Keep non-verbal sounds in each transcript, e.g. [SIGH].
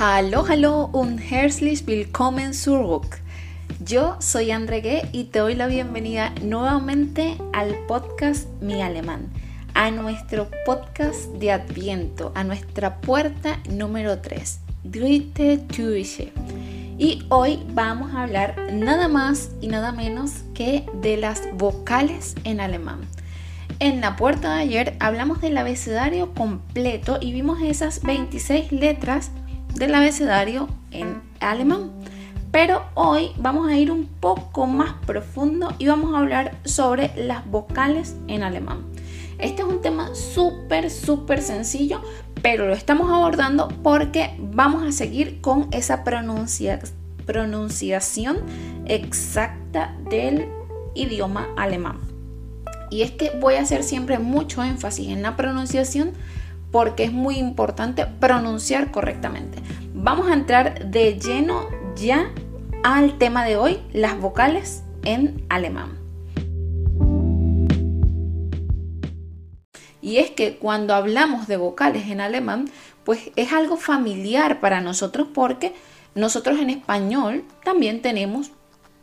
Hallo, hallo und herzlich willkommen zurück. Yo soy André y te doy la bienvenida nuevamente al podcast Mi Alemán, a nuestro podcast de Adviento, a nuestra puerta número 3, Dritte Türche. Y hoy vamos a hablar nada más y nada menos que de las vocales en alemán. En la puerta de ayer hablamos del abecedario completo y vimos esas 26 letras del abecedario en alemán. Pero hoy vamos a ir un poco más profundo y vamos a hablar sobre las vocales en alemán. Este es un tema súper, súper sencillo, pero lo estamos abordando porque vamos a seguir con esa pronunciación exacta del idioma alemán. Y es que voy a hacer siempre mucho énfasis en la pronunciación porque es muy importante pronunciar correctamente. Vamos a entrar de lleno ya al tema de hoy, las vocales en alemán. Y es que cuando hablamos de vocales en alemán, pues es algo familiar para nosotros porque nosotros en español también tenemos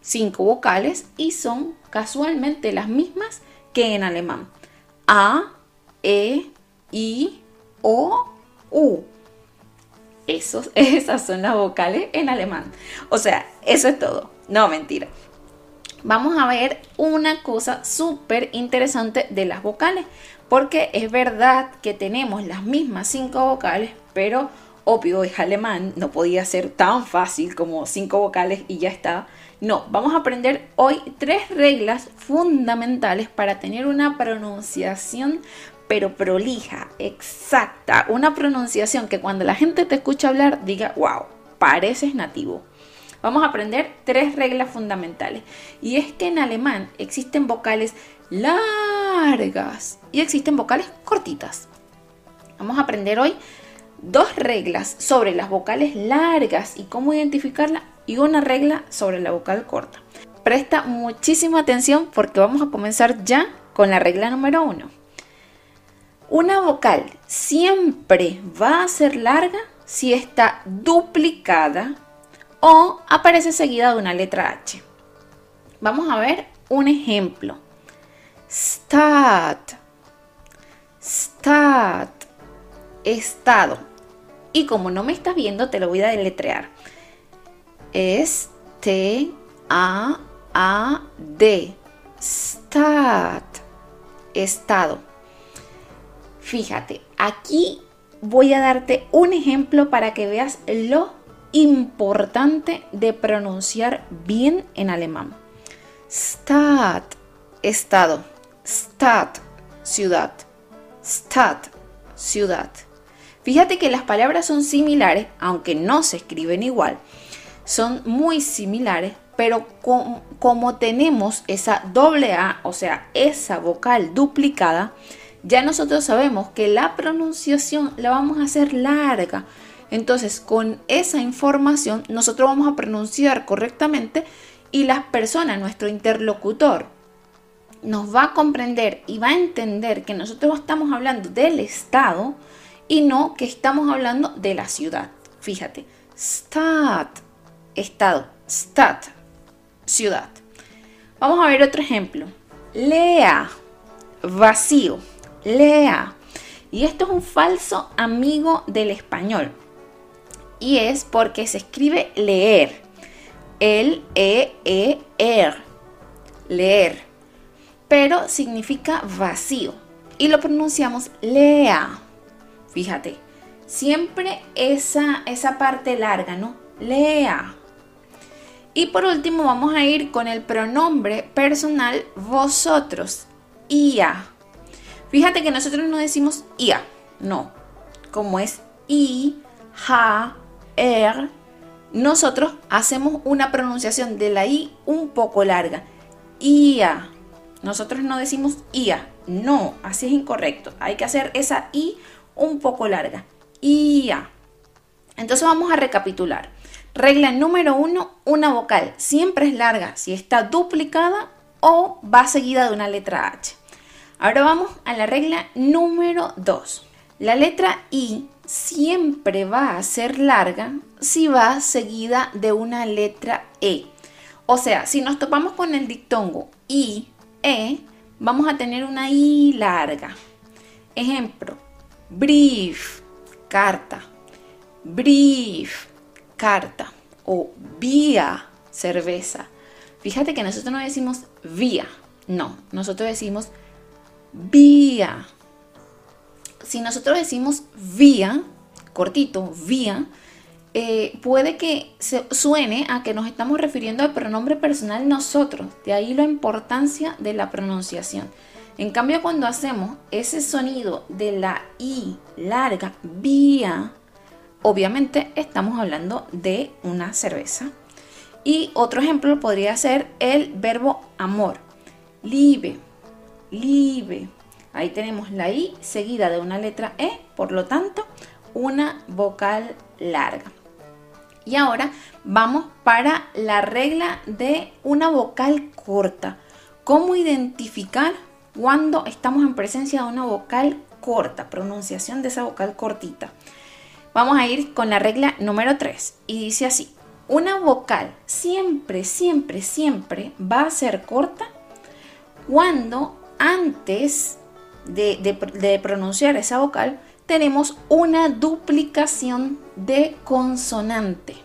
cinco vocales y son casualmente las mismas que en alemán. A, E, I, O, U. Esos, [LAUGHS] esas son las vocales en alemán. O sea, eso es todo. No, mentira. Vamos a ver una cosa súper interesante de las vocales. Porque es verdad que tenemos las mismas cinco vocales, pero obvio es alemán, no podía ser tan fácil como cinco vocales y ya está. No, vamos a aprender hoy tres reglas fundamentales para tener una pronunciación pero prolija, exacta, una pronunciación que cuando la gente te escucha hablar diga, wow, pareces nativo. Vamos a aprender tres reglas fundamentales. Y es que en alemán existen vocales largas y existen vocales cortitas. Vamos a aprender hoy dos reglas sobre las vocales largas y cómo identificarla y una regla sobre la vocal corta. Presta muchísima atención porque vamos a comenzar ya con la regla número uno. Una vocal siempre va a ser larga si está duplicada o aparece seguida de una letra H. Vamos a ver un ejemplo. Stat. Stat. Estado. Y como no me estás viendo, te lo voy a deletrear. Es T A A D. Stat. Estado. Fíjate, aquí voy a darte un ejemplo para que veas lo importante de pronunciar bien en alemán. Stat. Estado. Stat. Ciudad. Stat. Ciudad. Fíjate que las palabras son similares, aunque no se escriben igual. Son muy similares, pero como tenemos esa doble A, o sea, esa vocal duplicada, ya nosotros sabemos que la pronunciación la vamos a hacer larga. Entonces, con esa información, nosotros vamos a pronunciar correctamente y las personas, nuestro interlocutor, nos va a comprender y va a entender que nosotros estamos hablando del Estado y no que estamos hablando de la ciudad. Fíjate, stat, estado, stat, ciudad. Vamos a ver otro ejemplo. Lea, vacío, lea. Y esto es un falso amigo del español. Y es porque se escribe leer. El E E R. Leer. Pero significa vacío. Y lo pronunciamos lea. Fíjate, siempre esa, esa parte larga, ¿no? Lea. Y por último vamos a ir con el pronombre personal vosotros. Ia. Fíjate que nosotros no decimos ia, no. Como es i, ja, er, nosotros hacemos una pronunciación de la i un poco larga. Ia. Nosotros no decimos ia, no, así es incorrecto. Hay que hacer esa i un poco larga. Ia. Entonces vamos a recapitular. Regla número uno, una vocal siempre es larga si está duplicada o va seguida de una letra H. Ahora vamos a la regla número 2. La letra I siempre va a ser larga si va seguida de una letra E. O sea, si nos topamos con el dictongo I, E, vamos a tener una I larga. Ejemplo, brief, carta. Brief, carta. O vía, cerveza. Fíjate que nosotros no decimos vía, no, nosotros decimos vía. Si nosotros decimos vía, cortito, vía, eh, puede que suene a que nos estamos refiriendo al pronombre personal nosotros. De ahí la importancia de la pronunciación. En cambio, cuando hacemos ese sonido de la I larga, vía, obviamente estamos hablando de una cerveza. Y otro ejemplo podría ser el verbo amor. Libe, libe. Ahí tenemos la I seguida de una letra E, por lo tanto, una vocal larga. Y ahora vamos para la regla de una vocal corta. ¿Cómo identificar cuando estamos en presencia de una vocal corta? Pronunciación de esa vocal cortita. Vamos a ir con la regla número 3 y dice así. Una vocal siempre, siempre, siempre va a ser corta cuando antes de, pronunciar esa vocal tenemos una duplicación de consonante.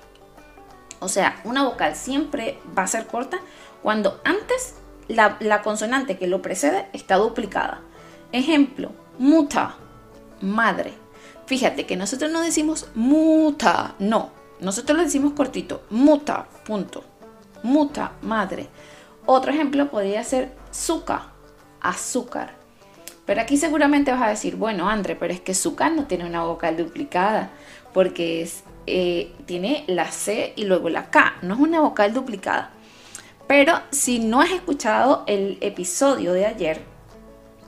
O sea, una vocal siempre va a ser corta cuando antes la, consonante que lo precede está duplicada. Ejemplo, muta, madre. Fíjate que nosotros no decimos muta, no. Nosotros lo decimos cortito, muta, punto. Muta, madre. Otro ejemplo podría ser suka, azúcar. Pero aquí seguramente vas a decir, bueno, André, pero es que azúcar no tiene una vocal duplicada, porque es, eh, tiene la C y luego la K, no es una vocal duplicada. Pero si no has escuchado el episodio de ayer,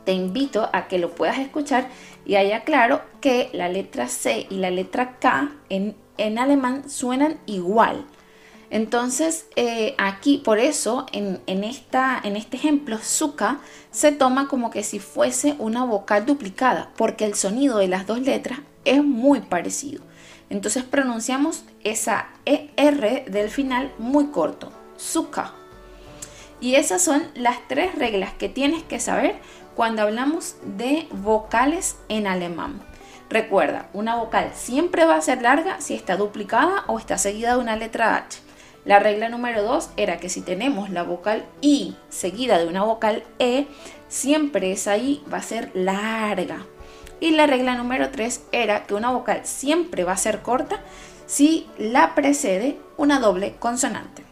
te invito a que lo puedas escuchar y haya claro que la letra C y la letra K en, en alemán suenan igual. Entonces, eh, aquí, por eso, en, este ejemplo, suka se toma como que si fuese una vocal duplicada, porque el sonido de las dos letras es muy parecido. Entonces pronunciamos esa ER del final muy corto, suka. Y esas son las tres reglas que tienes que saber cuando hablamos de vocales en alemán. Recuerda, una vocal siempre va a ser larga si está duplicada o está seguida de una letra H. La regla número 2 era que si tenemos la vocal I seguida de una vocal E, siempre esa I va a ser larga. Y la regla número 3 era que una vocal siempre va a ser corta si la precede una doble consonante.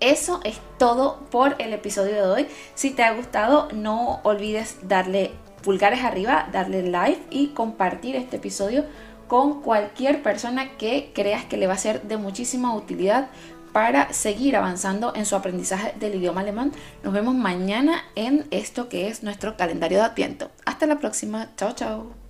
Eso es todo por el episodio de hoy. Si te ha gustado, no olvides darle pulgares arriba, darle like y compartir este episodio con cualquier persona que creas que le va a ser de muchísima utilidad para seguir avanzando en su aprendizaje del idioma alemán. Nos vemos mañana en esto que es nuestro calendario de Adviento. Hasta la próxima. Chao, chao.